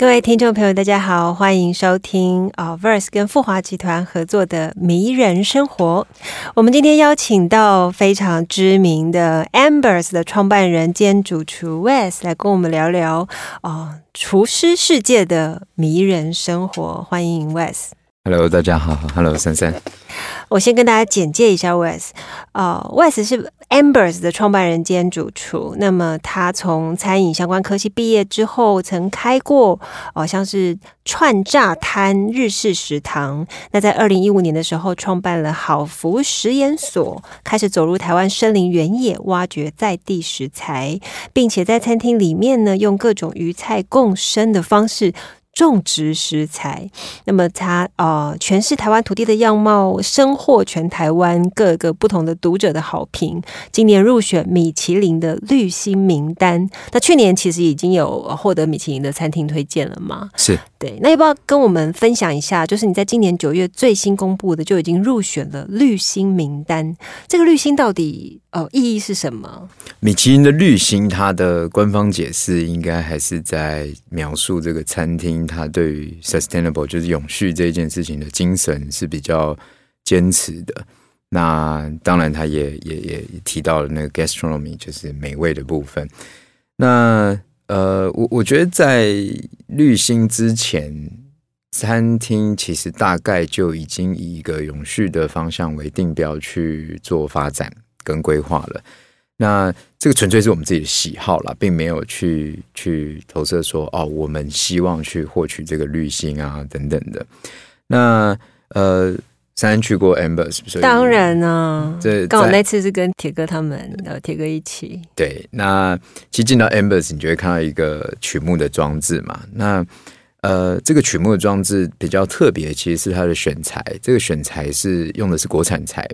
各位听众朋友，大家好，欢迎收听啊 Verse 跟富华集团合作的《迷人生活》。我们今天邀请到非常知名的 Ambers 的创办人兼主厨 Wes 来跟我们聊聊啊厨师世界的迷人生活。欢迎 Wes。Hello，大家好。Hello，珊珊。我先跟大家简介一下 Wes。呃，Wes 是 Ambers 的创办人兼主厨。那么他从餐饮相关科系毕业之后，曾开过哦像是串炸摊、日式食堂。那在二零一五年的时候，创办了好福食研所，开始走入台湾森林原野，挖掘在地食材，并且在餐厅里面呢，用各种鱼菜共生的方式。种植食材，那么它呃诠释台湾土地的样貌，深获全台湾各个不同的读者的好评。今年入选米其林的绿星名单，那去年其实已经有获得米其林的餐厅推荐了吗？是对，那要不要跟我们分享一下？就是你在今年九月最新公布的，就已经入选了绿星名单。这个绿星到底呃意义是什么？米其林的绿星，它的官方解释应该还是在描述这个餐厅。他对于 sustainable 就是永续这件事情的精神是比较坚持的。那当然，他也也也提到了那个 gastronomy，就是美味的部分。那呃，我我觉得在绿星之前，餐厅其实大概就已经以一个永续的方向为定标去做发展跟规划了。那这个纯粹是我们自己的喜好啦，并没有去去投射说哦，我们希望去获取这个滤芯啊等等的。那呃，珊珊去过 Amber 是不是？当然呢，这刚好那次是跟铁哥他们呃铁哥一起。对，那其实进到 Amber 你就会看到一个曲目的装置嘛。那呃，这个曲目的装置比较特别，其实是它的选材。这个选材是用的是国产材，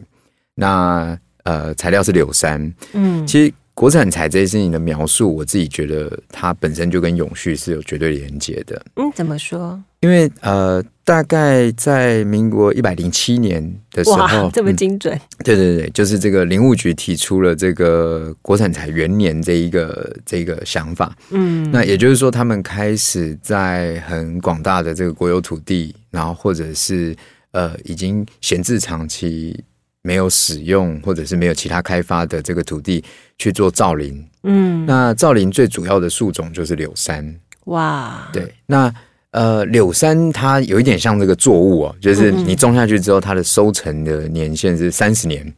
那呃材料是柳杉。嗯，其实。国产材这件事情的描述，我自己觉得它本身就跟永续是有绝对连接的。嗯，怎么说？因为呃，大概在民国一百零七年的时候，这么精准。对对对，就是这个林务局提出了这个国产材元年这一个这个想法。嗯，那也就是说，他们开始在很广大的这个国有土地，然后或者是呃已经闲置长期。没有使用或者是没有其他开发的这个土地去做造林，嗯，那造林最主要的树种就是柳杉，哇，对，那呃柳杉它有一点像这个作物哦，就是你种下去之后，它的收成的年限是三十年，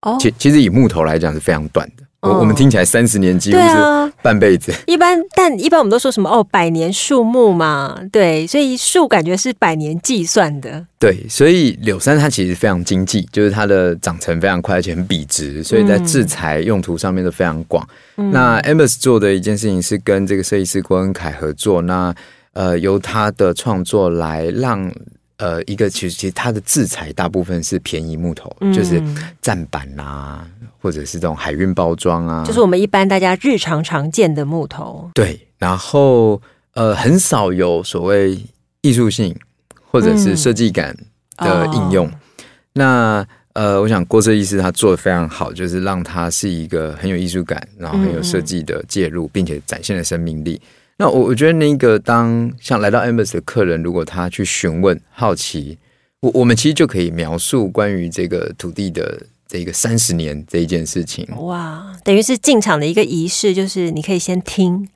哦，其其实以木头来讲是非常短的。我我们听起来三十年几乎是半辈子。一般，但一般我们都说什么哦，百年树木嘛，对，所以树感觉是百年计算的。对，所以柳杉它其实非常经济，就是它的长成非常快，而且很笔直，所以在制材用途上面都非常广。那 Amos 做的一件事情是跟这个设计师郭恩凯合作，那呃由他的创作来让。呃，一个其实其实它的制裁大部分是便宜木头，就是站板啊，或者是这种海运包装啊，就是我们一般大家日常常见的木头。对，然后呃，很少有所谓艺术性或者是设计感的应用。那呃，我想郭设计师他做的非常好，就是让它是一个很有艺术感，然后很有设计的介入，并且展现了生命力。那我我觉得那个当像来到 Embassy 的客人，如果他去询问、好奇，我我们其实就可以描述关于这个土地的这个三十年这一件事情。哇，等于是进场的一个仪式，就是你可以先听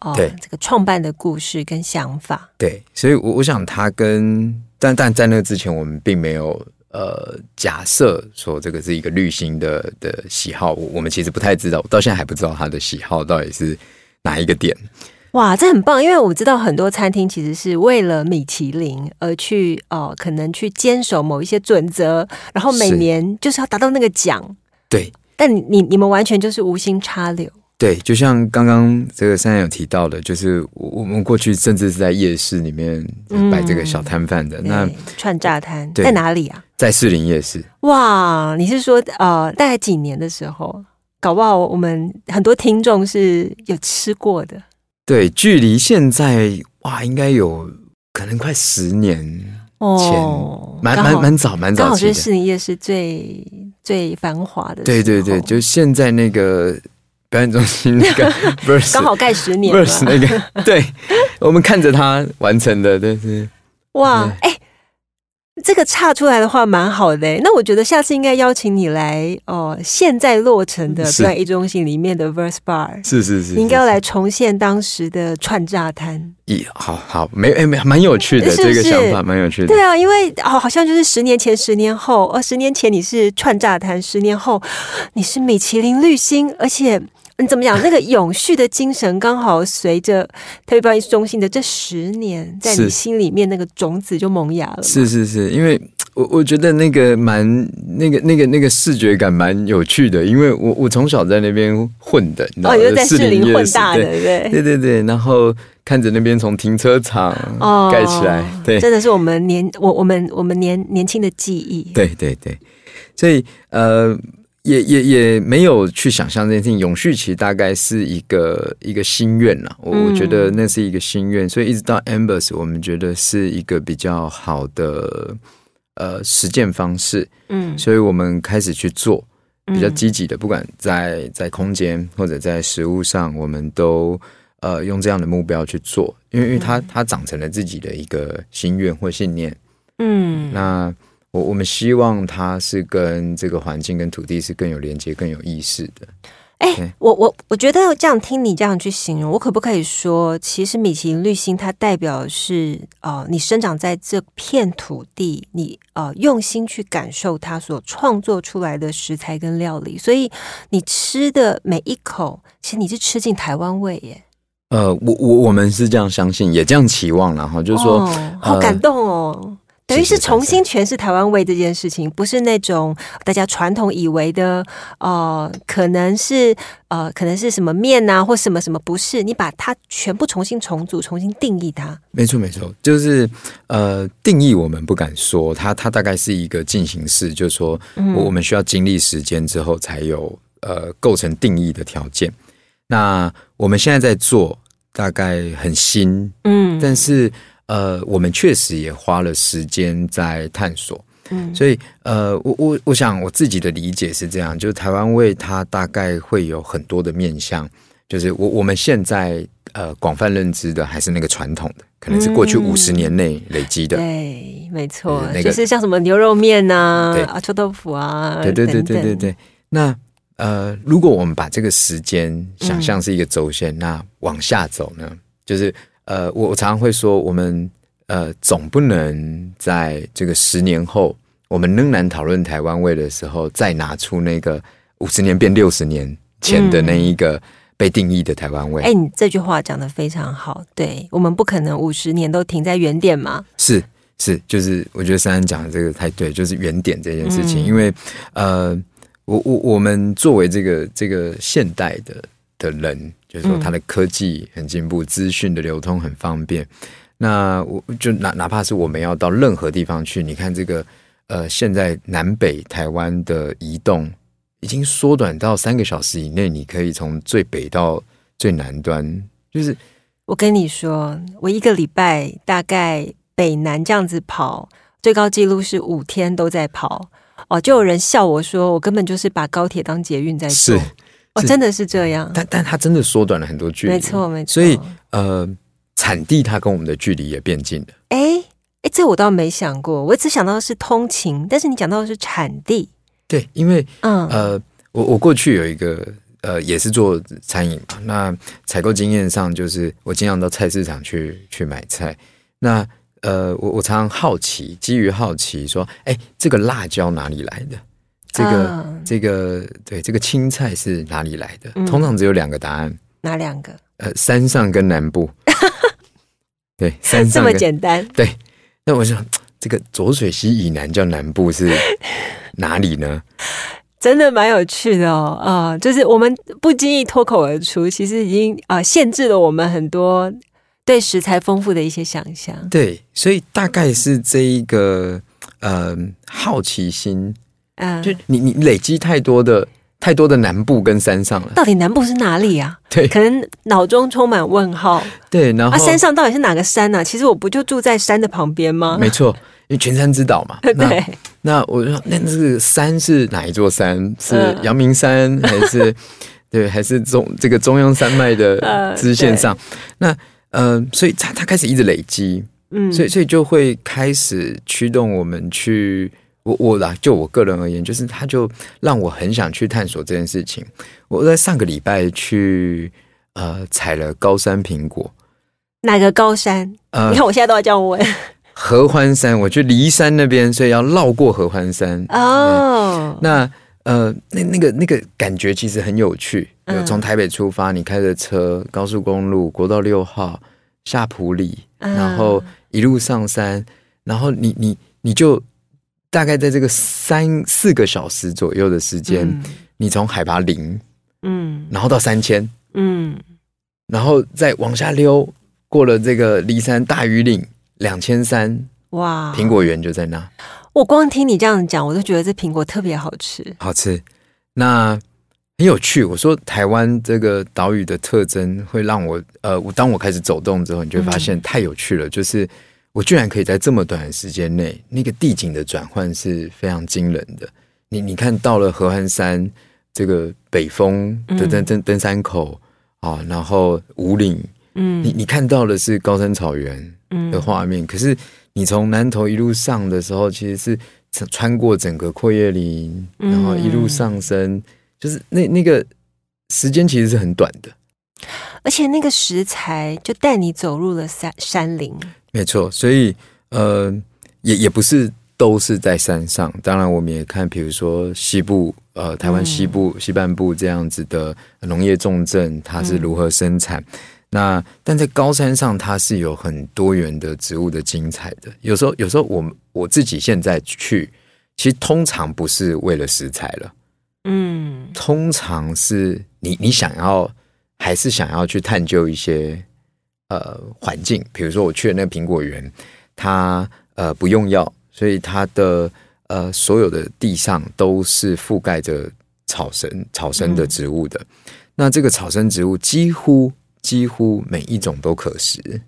哦，这个创办的故事跟想法。对，所以，我我想他跟但但在那之前，我们并没有呃假设说这个是一个绿星的的喜好，我们其实不太知道，到现在还不知道他的喜好到底是哪一个点。哇，这很棒！因为我知道很多餐厅其实是为了米其林而去哦，可能去坚守某一些准则，然后每年就是要达到那个奖。对，但你你们完全就是无心插柳。对，就像刚刚这个珊珊有提到的，就是我我们过去甚至是在夜市里面摆这个小摊贩的，那串炸摊在哪里啊？在士林夜市，哇，你是说呃，大概几年的时候？搞不好我们很多听众是有吃过的对，距离现在哇，应该有可能快十年，哦，蛮蛮蛮早蛮刚好是早期的。士林夜市最最繁华的对对对，就现在那个表演中心那个 verse 刚好盖十年那个，对我们看着他完成的，对对。哇，对哎、这个岔出来的话蛮好的、那我觉得下次应该邀请你来哦，现在落成的是表演艺中心里面的 Verse Bar，是是是，你应该要是来重现当时的串炸摊。咦好好没哎没蛮有趣的这个想法，蛮有趣的。对啊，因为哦，好像就是十年前、十年后，哦，十年前你是串炸摊，十年后你是米其林绿星，而且你怎么讲？那个永续的精神刚好随着特别表演艺术中心的这十年，在你心里面那个种子就萌芽了。是是是，因为我我觉得那个蛮那个那个那个视觉感蛮有趣的，因为我我从小在那边混的，你知道哦，就在士林混大的，对对不对？对然后看着那边从停车场哦盖起来，对真的是我们年我我们我们年年轻的记忆。对对对，所以呃。也也也没有去想象这件事情，永续其实大概是一个一个心愿啦，我、我觉得那是一个心愿，所以一直到 Ambers，我们觉得是一个比较好的呃实践方式，嗯，所以我们开始去做比较嗯。积极的，不管在在空间或者在食物上，我们都呃用这样的目标去做，因为因为它它长成了自己的一个心愿或信念。嗯，那我我们希望它是跟这个环境跟土地是更有连接、更有意识的。哎、对我我我觉得这样听你这样去形容，我可不可以说，其实米其林绿星它代表的是呃，你生长在这片土地，你呃用心去感受它所创作出来的食材跟料理，所以你吃的每一口，其实你是吃进台湾味耶。呃，我我我们是这样相信，也这样期望然后就是说，哦、好呃感动哦。等于是重新诠释台湾味这件事情，不是那种大家传统以为的，呃，可能是呃，可能是什么面啊，或什么什么，不是，你把它全部重新重组，重新定义它。没错，没错，就是呃，定义我们不敢说，它它大概是一个进行式，就是说我们需要经历时间之后才有呃构成定义的条件。那我们现在在做，大概很新，嗯但是呃，我们确实也花了时间在探索。嗯所以呃，我我我想我自己的理解是这样，就是台湾味它大概会有很多的面向，就是我我们现在呃广泛认知的还是那个传统的，可能是过去嗯五十年内累积的。对，没错，就是像什么牛肉面呐、臭豆腐啊，对对对对对对。那呃，如果我们把这个时间想象是一个轴线，那往下走呢，就是呃，我我常常会说，我们呃总不能在这个十年后，我们仍然讨论台湾味的时候，再拿出那个五十年变六十年前的那一个被定义的台湾味。哎、你这句话讲的非常好，对我们不可能五十年都停在原点嘛。是是，就是我觉得珊珊讲的这个太对，就是原点这件事情，嗯因为呃，我我我们作为这个这个现代的的人，就是说嗯它的科技很进步，资讯的流通很方便，那我就哪哪怕是我们要到任何地方去，你看这个呃，现在南北台湾的移动已经缩短到三个小时以内，你可以从最北到最南端，就是我跟你说，我一个礼拜大概北南这样子跑，最高纪录是五天都在跑。哦，就有人笑我说，我根本就是把高铁当捷运在做。是哦，真的是这样。但但它真的缩短了很多距离，没错，没错。所以呃，产地它跟我们的距离也变近了。哎哎，这我倒没想过，我只想到的是通勤，但是你讲到的是产地。对，因为嗯，呃，我我过去有一个呃，也是做餐饮嘛，那采购经验上就是我经常到菜市场去去买菜，那呃，我我常常好奇，基于好奇说，哎，这个辣椒哪里来的？这个、啊这个对，这个青菜是哪里来的？嗯通常只有两个答案，哪两个？呃，山上跟南部。对，山这么简单？对，那我想这个浊水溪以南叫南部是 哪里呢？真的蛮有趣的哦，啊、就是我们不经意脱口而出，其实已经啊、限制了我们很多对食材丰富的一些想象。对，所以大概是这一个呃好奇心，嗯，就你你累积太多的太多的南部跟山上了，到底南部是哪里啊？对可能脑中充满问号对，然后啊！山上到底是哪个山呢、其实我不就住在山的旁边吗？没错，因为群山之岛嘛，那 对，那我说，那这个山是哪一座山？是嗯阳明山 还是对，还是中这个中央山脉的呃支线上？那呃，所以它它开始一直累积，嗯，所以所以就会开始驱动我们去。我我啦，就我个人而言，就是它就让我很想去探索这件事情。我在上个礼拜去呃采了高山苹果，哪个高山？呃你看我现在都要这样问 合欢山，我去骊山那边，所以要绕过合欢山。哦。那呃，那那个那个感觉其实很有趣。嗯有从台北出发，你开着车，高速公路国道六号下埔里，嗯然后一路上山，然后你你你就大概在这个三四个小时左右的时间，嗯你从海拔零，嗯然后到三千，嗯，然后再往下溜，过了这个骊山大屿岭两千三，哇，苹果园就在那。我光听你这样讲，我都觉得这苹果特别好吃。好吃。那很有趣。我说台湾这个岛屿的特征会让我呃，我当我开始走动之后，你就会发现太有趣了。就是我居然可以在这么短的时间内，那个地景的转换是非常惊人的。你你看到了合欢山这个北峰的登登登山口啊，然后五岭，嗯你你看到的是高山草原，嗯的画面。可是你从南头一路上的时候，其实是穿穿过整个阔叶林，嗯然后一路上升，就是那那个时间其实是很短的。而且那个食材就带你走入了山山林。没错，所以呃，也也不是都是在山上。当然，我们也看，比如说西部，呃，台湾西部、西半部这样子的农业重镇，它是如何生产。那但在高山上，它是有很多元的植物的精彩的。有时候，有时候我我自己现在去，其实通常不是为了食材了，嗯通常是你你想要还是想要去探究一些呃环境，比如说我去的那个苹果园，它呃不用药，所以它的呃所有的地上都是覆盖着草生草生的植物的。那这个草生植物几乎几乎每一种都可食，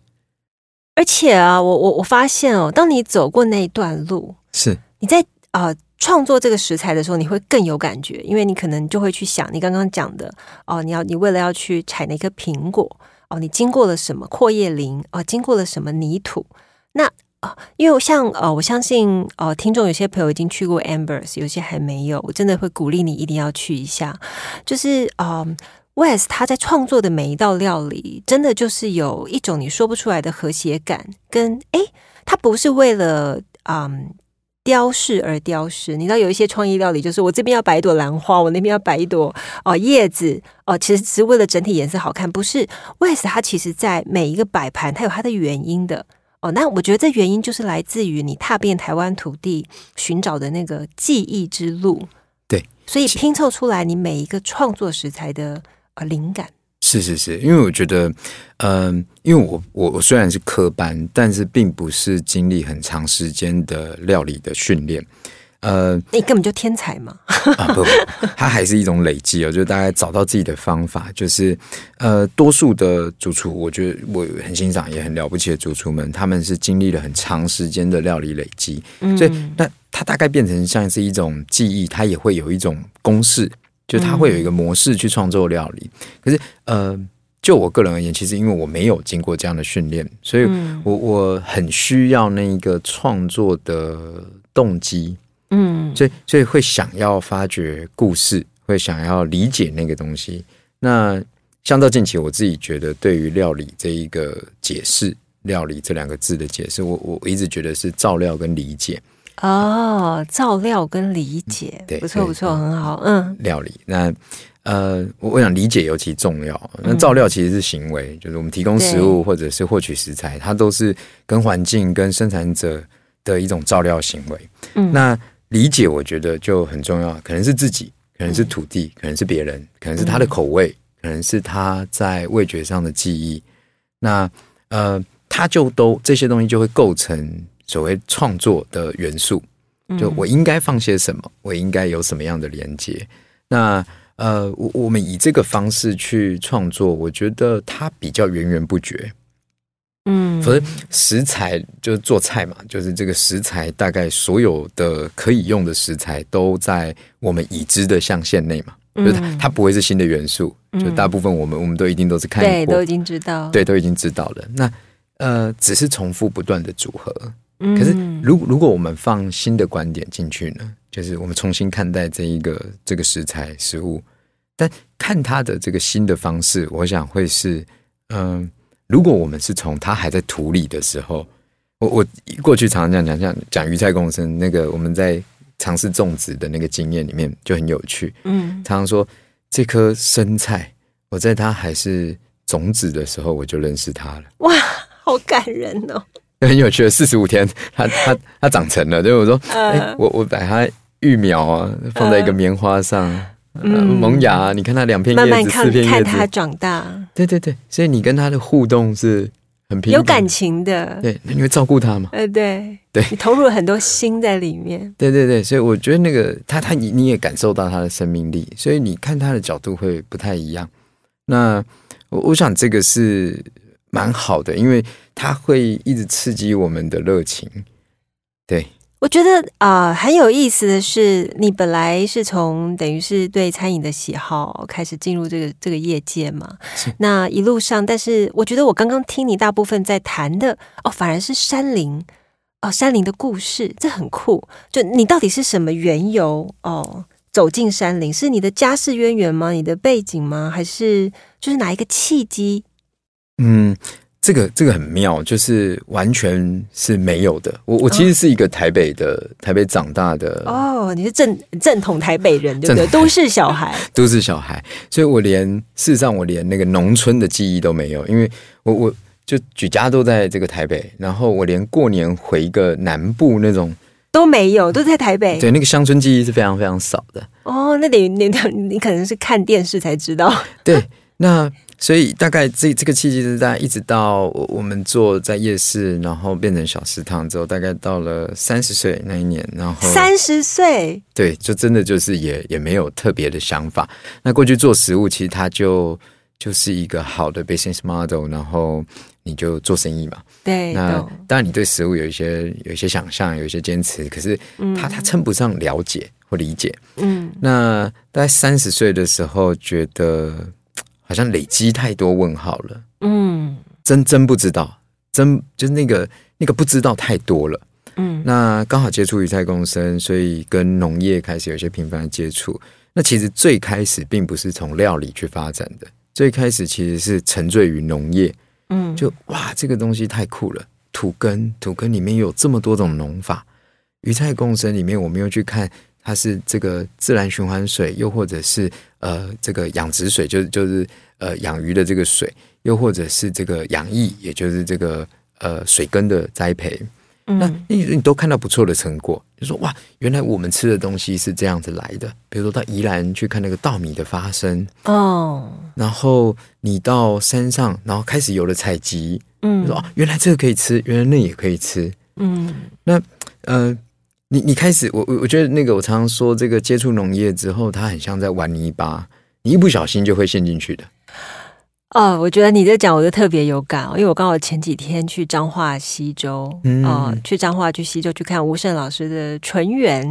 而且啊，我我我发现哦，当你走过那一段路，是。你在呃创作这个食材的时候，你会更有感觉，因为你可能就会去想你刚刚讲的哦，你要你为了要去采那颗苹果哦，你经过了什么阔叶林哦，经过了什么泥土，那啊、因为像呃，我相信呃，听众有些朋友已经去过 Ambers，有些还没有，我真的会鼓励你一定要去一下。就是呃，West 他在创作的每一道料理，真的就是有一种你说不出来的和谐感，跟诶，他不是为了嗯。雕饰而雕饰，你知道有一些创意料理，就是我这边要摆一朵兰花，我那边要摆一朵哦、叶子哦、其实只是为了整体颜色好看，不是 West 它其实在每一个摆盘，它有它的原因的哦。那我觉得这原因就是来自于你踏遍台湾土地寻找的那个记忆之路，对，所以拼凑出来你每一个创作食材的呃灵感。是是是，因为我觉得，嗯、因为我我我虽然是科班，但是并不是经历很长时间的料理的训练，呃你根本就天才嘛！啊不不，它还是一种累积哦，就大概找到自己的方法，就是呃，多数的主厨，我觉得我很欣赏也很了不起的主厨们，他们是经历了很长时间的料理累积，所以那它大概变成像是一种记忆，它也会有一种公式，就它会有一个模式去创作料理。可是呃，就我个人而言，其实因为我没有经过这样的训练，所以嗯我我很需要那一个创作的动机。嗯所以所以会想要发掘故事，会想要理解那个东西。那像到近期，我自己觉得对于料理这一个解释，料理这两个字的解释，我我一直觉得是照料跟理解哦，照料跟理解，对对不错不错，很好。嗯料理。那呃，我我想理解尤其重要。那照料其实是行为，就是我们提供食物或者是获取食材，它都是跟环境、跟生产者的一种照料行为。嗯那理解我觉得就很重要，可能是自己，可能是土地，可能是别人，可能是他的口味，可能是他在味觉上的记忆。那呃，他就都这些东西就会构成所谓创作的元素。就我应该放些什么，我应该有什么样的连接？那呃，我我们以这个方式去创作，我觉得它比较源源不绝。嗯，否则食材就是做菜嘛，就是这个食材大概所有的可以用的食材都在我们已知的象限内嘛，就是它它不会是新的元素，就大部分我们我们都一定都是看对，都已经知道，对，都已经知道了。那呃，只是重复不断的组合。可是，如如果我们放新的观点进去呢？就是我们重新看待这一个这个食材食物，但看它的这个新的方式，我想会是嗯。如果我们是从它还在土里的时候，我我过去常常讲讲讲讲鱼菜共生，那个我们在尝试种植的那个经验里面就很有趣。嗯，常常说这颗生菜，我在它还是种子的时候我就认识它了。哇，好感人哦！很有趣的，四十五天，它它它长成了。就是我说，哎，我我把它育苗啊，放在一个棉花上。萌芽，你看它两片叶子，四片叶子，看它长大。对对对，所以你跟它的互动是很有感情的。对，你会照顾它吗？呃，对，对你投入了很多心在里面。对对对，所以我觉得那个它它你你也感受到它的生命力，所以你看它的角度会不太一样。那我我想这个是蛮好的，因为它会一直刺激我们的热情。对。我觉得啊，很有意思的是，你本来是从等于是对餐饮的喜好开始进入这个这个业界嘛？那一路上，但是我觉得我刚刚听你大部分在谈的哦，反而是山林哦，山林的故事，这很酷。就你到底是什么缘由哦，走进山林？是你的家世渊源吗？你的背景吗？还是就是哪一个契机？嗯。这个这个很妙，就是完全是没有的。我我其实是一个台北的台北长大的哦，你是正正统台北人对不对？都市小孩，都市小孩，所以我连事实上我连那个农村的记忆都没有，因为我我就举家都在这个台北，然后我连过年回一个南部那种都没有，都在台北。对，那个乡村记忆是非常非常少的。哦，那得你你可能是看电视才知道。对，那。所以大概这这个契机是在一直到我们做在夜市，然后变成小食堂之后，大概到了三十岁那一年，然后三十岁，对，就真的就是也也没有特别的想法。那过去做食物，其实它就就是一个好的 business model，然后你就做生意嘛。对，那当然你对食物有一些有一些想象，有一些坚持，可是它它称不上了解或理解。嗯，那大概三十岁的时候，觉得。好像累积太多问号了，嗯，真真不知道，真就是那个那个不知道太多了，嗯，那刚好接触鱼菜共生，所以跟农业开始有些频繁的接触。那其实最开始并不是从料理去发展的，最开始其实是沉醉于农业，嗯，就哇这个东西太酷了，土根土根里面有这么多种农法，鱼菜共生里面我们又去看。它是这个自然循环水，又或者是呃这个养殖水，就是就是呃养鱼的这个水，又或者是这个养意，也就是这个呃水根的栽培。那你你都看到不错的成果，就说哇，原来我们吃的东西是这样子来的。比如说到宜兰去看那个稻米的发生哦，然后你到山上，然后开始有了采集，嗯，说哦，原来这个可以吃，原来那也可以吃，嗯，那呃。你你开始，我我我觉得那个，我常常说，这个接触农业之后，它很像在玩泥巴，你一不小心就会陷进去的。哦，我觉得你在讲，我就特别有感哦，因为我刚好前几天去彰化西周，哦，去彰化去西州去看吴胜老师的纯园，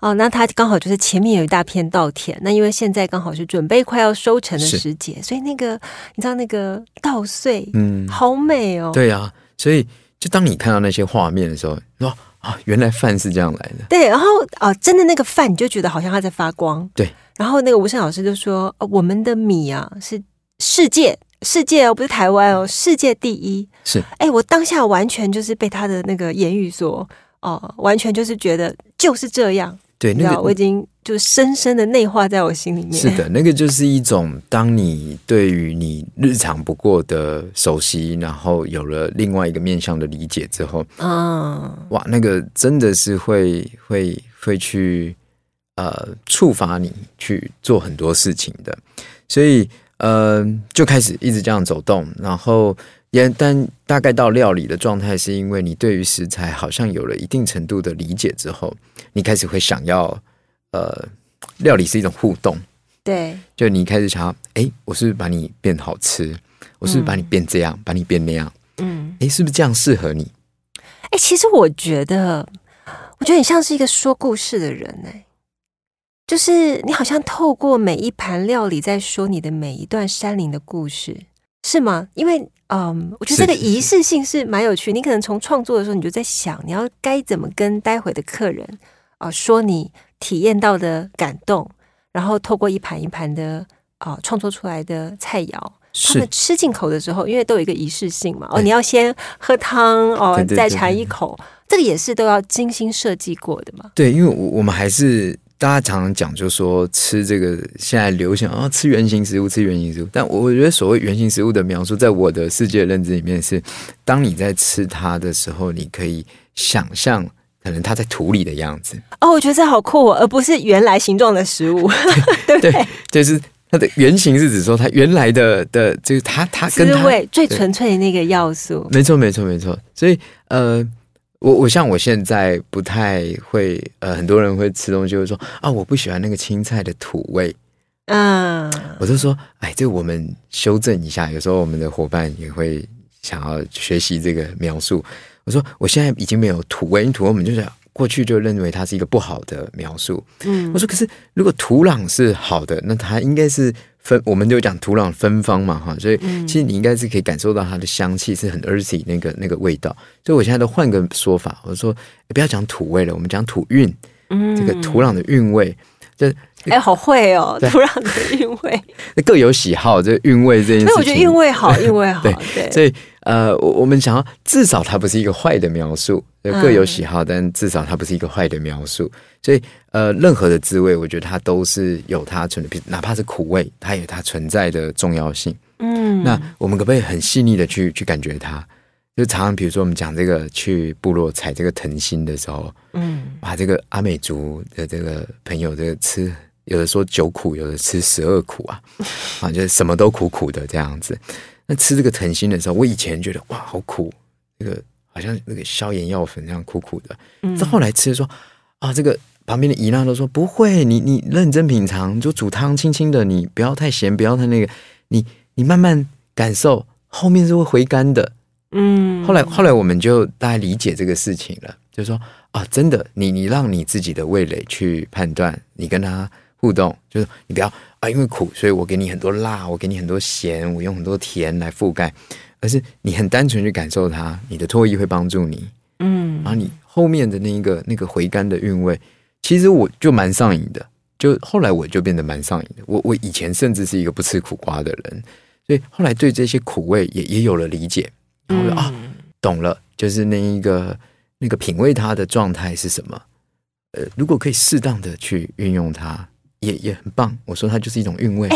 哦，那他刚好就是前面有一大片稻田，那因为现在刚好是准备快要收成的时节，所以那个你知道那个稻穗，嗯，好美哦。对啊，所以就当你看到那些画面的时候，说。啊，原来饭是这样来的。对，然后啊，真的那个饭，你就觉得好像它在发光。对，然后那个吴胜老师就说：“我们的米啊，是世界世界哦，不是台湾哦，世界第一。”是，哎，我当下完全就是被他的那个言语所哦，完全就是觉得就是这样。对，那个我已经就深深的内化在我心里面。是的，那个就是一种，当你对于你日常不过的熟悉，然后有了另外一个面向的理解之后，嗯，哇，那个真的是会会会去，呃触发你去做很多事情的，所以呃就开始一直这样走动，然后也但大概到料理的状态，是因为你对于食材好像有了一定程度的理解之后，你开始会想要呃料理是一种互动，对，就你开始想要哎，我是不是把你变好吃，我是不是把你变这样，把你变那样，嗯，哎，是不是这样适合你？哎，其实我觉得，我觉得你像是一个说故事的人哎，就是你好像透过每一盘料理在说你的每一段山林的故事，是吗？因为嗯，我觉得这个仪式性是蛮有趣。你可能从创作的时候你就在想，你要该怎么跟待会的客人啊说你体验到的感动，然后透过一盘一盘的啊创作出来的菜肴。他们吃进口的时候，因为都有一个仪式性嘛，哦，你要先喝汤哦，再尝一口，这个也是都要精心设计过的嘛。对，因为我我们还是大家常常讲，就说吃这个现在流行啊，吃原形食物，吃原形食物。但我觉得所谓原形食物的描述，在我的世界认知里面是，当你在吃它的时候，你可以想象可能它在土里的样子。哦，我觉得这好酷哦，而不是原来形状的食物，对不对？就是。它的原型是指说，它原来的的，就是它它跟滋味最纯粹的那个要素。没错，没错，没错。所以，呃，我我像我现在不太会，呃，很多人会吃东西会说啊，我不喜欢那个青菜的土味。嗯，我就说，哎，这我们修正一下。有时候我们的伙伴也会想要学习这个描述。我说，我现在已经没有土味，因为土味我们就是。过去就认为它是一个不好的描述。嗯，我说可是如果土壤是好的，那它应该是芬，我们就讲土壤芬芳嘛，哈，所以其实你应该是可以感受到它的香气是很 earthy 那个那个味道。所以我现在都换个说法，我说不要讲土味了，我们讲土韵，嗯，这个土壤的韵味，就哎，好会哦，土壤的韵味，各有喜好，这韵味这件事情，我觉得韵味好，韵味好，对，所以。呃，我我们想要至少它不是一个坏的描述，各有喜好，但至少它不是一个坏的描述。所以，呃，任何的滋味，我觉得它都是有它存的，哪怕是苦味，它有它存在的重要性。嗯，那我们可不可以很细腻的去去感觉它？就常常比如说我们讲这个去部落采这个藤心的时候，嗯，把这个阿美族的这个朋友这个吃，有的说九苦，有的吃十二苦啊，啊，就是什么都苦苦的这样子。那吃这个藤心的时候，我以前觉得哇，好苦，那个好像那个消炎药粉那样苦苦的。嗯，后来吃说啊，这个旁边的姨娜都说不会，你你认真品尝，就煮汤轻轻的，你不要太咸，不要太那个，你你慢慢感受，后面是会回甘的。嗯，后来后来我们就大概理解这个事情了，就是说啊，真的，你你让你自己的味蕾去判断，你跟他互动，就是你不要。啊，因为苦，所以我给你很多辣，我给你很多咸，我用很多甜来覆盖，而是你很单纯去感受它，你的唾液会帮助你，嗯，然后你后面的那一个那个回甘的韵味，其实我就蛮上瘾的，就后来我就变得蛮上瘾的。我我以前甚至是一个不吃苦瓜的人，所以后来对这些苦味也也有了理解，然后啊，懂了，就是那一个那个品味它的状态是什么，呃，如果可以适当的去运用它。也也很棒，我说它就是一种韵味。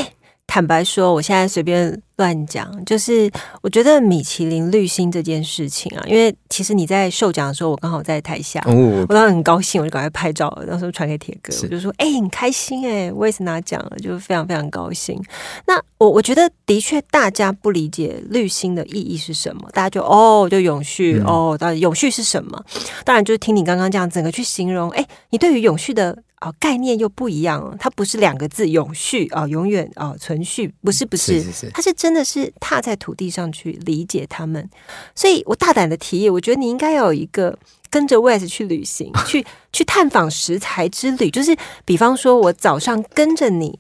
坦白说，我现在随便乱讲，就是我觉得米其林绿星这件事情啊，因为其实你在授奖的时候，我刚好在台下，我当时很高兴，我就赶快拍照，到时候传给铁哥，我就说：“哎，很开心哎，我也是拿奖了，就非常非常高兴。”那我我觉得的确，大家不理解绿星的意义是什么，大家就哦，就永续哦，到底永续是什么？当然就是听你刚刚这样整个去形容，哎，你对于永续的。啊，概念又不一样，它不是两个字“永续”啊，永远啊存续，不是不是，它是真的是踏在土地上去理解他们。所以我大胆的提议，我觉得你应该要有一个跟着 Wes 去旅行，去 去探访食材之旅，就是比方说我早上跟着你，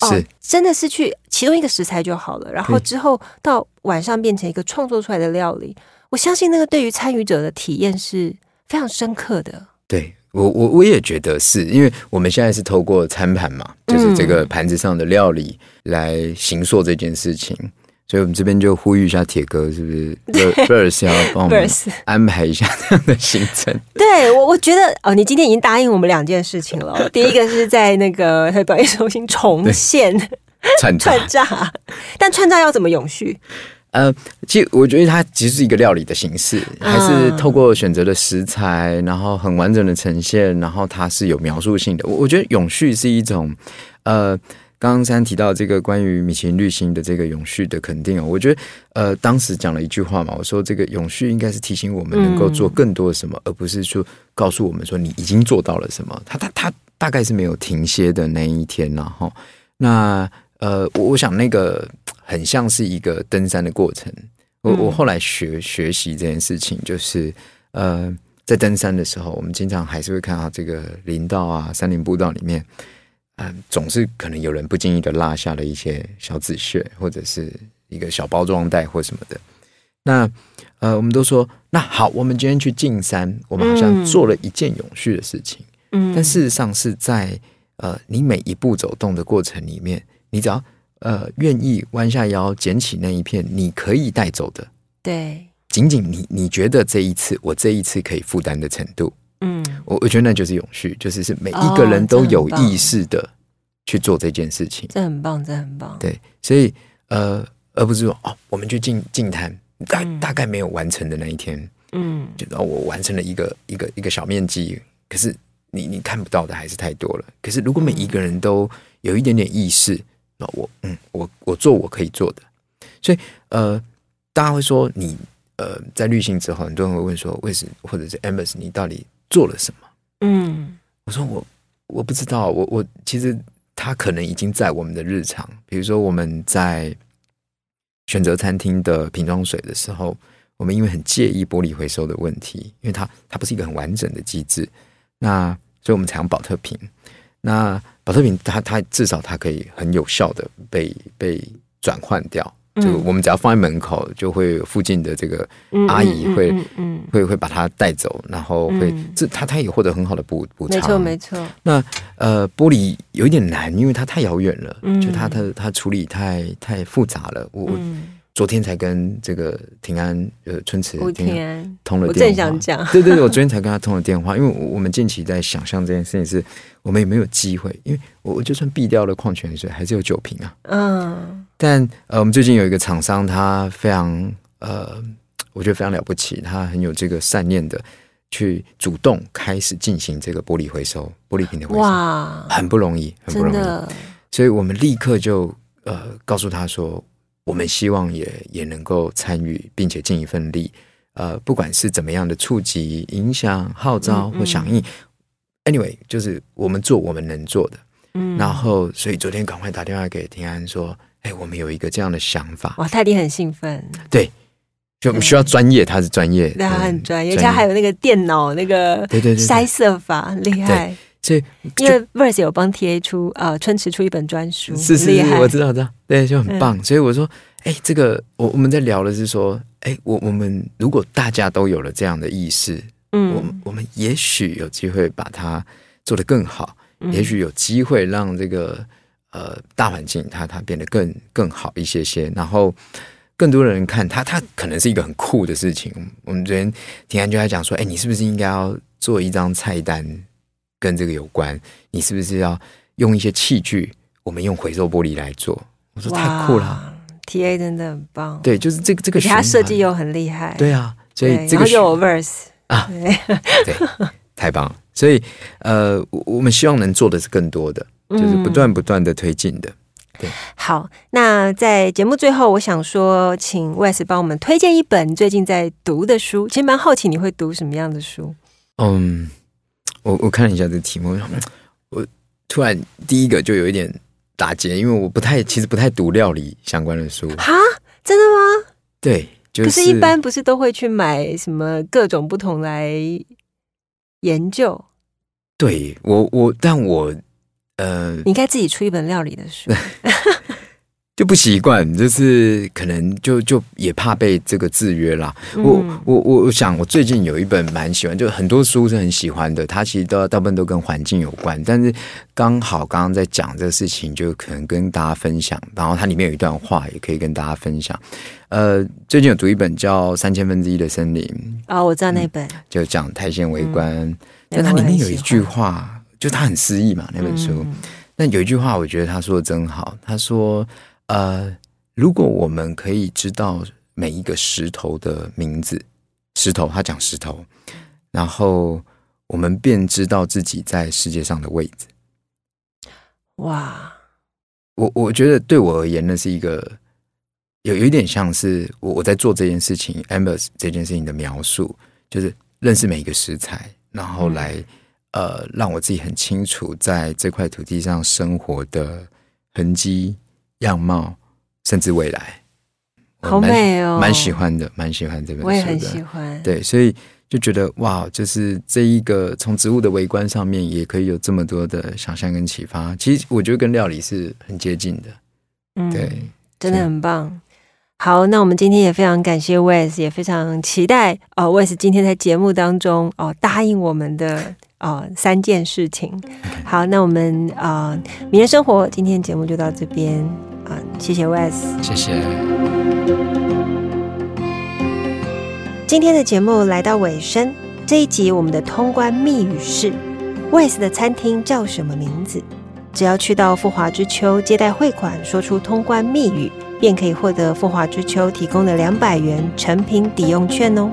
哦真的是去其中一个食材就好了，然后之后到晚上变成一个创作出来的料理，我相信那个对于参与者的体验是非常深刻的。对。我我我也觉得是因为我们现在是透过餐盘嘛，就是这个盘子上的料理来行塑这件事情，所以我们这边就呼吁一下铁哥，是不是 b i r s 要帮我们安排一下这样的行程？对我我觉得哦，你今天已经答应我们两件事情了，第一个是在那个表演中心重现串 串炸，但串炸要怎么永续？呃，其实我觉得它其实是一个料理的形式，还是透过选择的食材，然后很完整的呈现，然后它是有描述性的。我我觉得永续是一种，呃，刚刚三提到这个关于米其林绿星的这个永续的肯定哦，我觉得呃，当时讲了一句话嘛，我说这个永续应该是提醒我们能够做更多的什么，而不是说告诉我们说你已经做到了什么。他他他大概是没有停歇的那一天，然后那呃，我我想那个。很像是一个登山的过程。我我后来学学习这件事情，就是呃，在登山的时候，我们经常还是会看到这个林道啊、山林步道里面，嗯，总是可能有人不经意的落下了一些小纸屑，或者是一个小包装袋或什么的。那呃，我们都说，那好，我们今天去进山，我们好像做了一件永续的事情。嗯，但事实上是在呃，你每一步走动的过程里面，你只要。呃，愿意弯下腰捡起那一片你可以带走的，对，仅仅你你觉得这一次我这一次可以负担的程度，嗯，我我觉得那就是永续，就是是每一个人都有意识的去做这件事情，这很棒，这很棒，对，所以呃，而不是说哦，我们去进进滩，大大概没有完成的那一天，嗯，就哦，我完成了一个一个一个小面积，可是你你看不到的还是太多了，可是如果每一个人都有一点点意识。那我嗯，我我做我可以做的，所以呃，大家会说你呃，在滤镜之后，很多人会问说，为什么或者是 a m b e r s 你到底做了什么？嗯，我说我我不知道，我我其实他可能已经在我们的日常，比如说我们在选择餐厅的瓶装水的时候，我们因为很介意玻璃回收的问题，因为它它不是一个很完整的机制，那所以我们采用保特瓶。那保特瓶，它它至少它可以很有效的被被转换掉，就我们只要放在门口，就会附近的这个阿姨会会会把它带走，然后会这它它也获得很好的补补偿，没错没错。那呃玻璃有一点难，因为它太遥远了，就它它它处理太太复杂了，我。昨天才跟这个平安呃春池通了电话，我正想讲，对对对，我昨天才跟他通了电话，因为我们近期在想象这件事情，是我们有没有机会？因为我就算避掉了矿泉水，还是有酒瓶啊。嗯，但呃，我们最近有一个厂商，他非常呃，我觉得非常了不起，他很有这个善念的，去主动开始进行这个玻璃回收、玻璃瓶的回收，哇，很不容易，很不容易。所以我们立刻就呃告诉他说。我们希望也也能够参与，并且尽一份力。呃，不管是怎么样的触及、影响、号召或响应，anyway，就是我们做我们能做的。嗯，然后，所以昨天赶快打电话给平安说：“哎，我们有一个这样的想法。”哇，泰迪很兴奋。对，就我们需要专业，他是专业，对，他很专业，而且还有那个电脑那个对对对筛色法厉害。所以，因为 Verse 有帮 TA 出呃春池出一本专书，是是是，我知道知道，对，就很棒。所以我说，哎，这个我我们在聊的是说，哎，我我们如果大家都有了这样的意识，嗯，我们我们也许有机会把它做得更好，也许有机会让这个呃大环境它它变得更更好一些些，然后更多的人看它，它可能是一个很酷的事情。我们昨天听安就在讲说，哎，你是不是应该要做一张菜单？跟这个有关，你是不是要用一些器具？我们用回收玻璃来做，我说太酷了！T A 真的很棒，对，就是这个这个，他设计又很厉害，对啊，所以这个有 verse 啊，对，太棒了！所以呃，我们希望能做的是更多的，就是不断不断的推进的。对，好，那在节目最后，我想说，请 Wes 帮我们推荐一本最近在读的书。其实蛮好奇你会读什么样的书？嗯。我我看了一下这个题目，我突然第一个就有一点打结，因为我不太其实不太读料理相关的书。哈，真的吗？对，可是一般不是都会去买什么各种不同来研究？对我我，但我呃，你应该自己出一本料理的书。就不习惯，就是可能就就也怕被这个制约啦。我我我我想，我最近有一本蛮喜欢，就很多书是很喜欢的。它其实都大部分都跟环境有关，但是刚好刚刚在讲这个事情，就可能跟大家分享。然后它里面有一段话，也可以跟大家分享。呃，最近有读一本叫《三千分之一的森林》啊，我知道那本，就讲苔藓围观。但它里面有一句话，就它很诗意嘛，那本书。但有一句话，我觉得他说的真好，他说。呃，如果我们可以知道每一个石头的名字，石头，他讲石头，然后我们便知道自己在世界上的位置。哇，我我觉得对我而言，那是一个有有一点像是我我在做这件事情，Amber 这件事情的描述，就是认识每一个食材，然后来呃让我自己很清楚在这块土地上生活的痕迹、样貌，甚至未来。好美哦，蛮喜，欢的，蛮喜欢这本书的。我也很喜欢。对，所以就觉得哇，就是这一个从植物的微观上面，也可以有这么多的想象跟启发。其实我觉得跟料理是很接近的。嗯对，真的很棒。好，那我们今天也非常感谢 Wes，也非常期待哦，Wes 今天在节目当中哦答应我们的哦三件事情。好，那我们啊、呃，名人生活今天节目就到这边啊、谢谢 Wes。谢谢。今天的节目来到尾声，这一集我们的通关密语是 Wes 的餐厅叫什么名字？只要去到富华之秋接待汇款，说出通关密语，便可以获得富华之秋提供的两百元成品抵用券哦。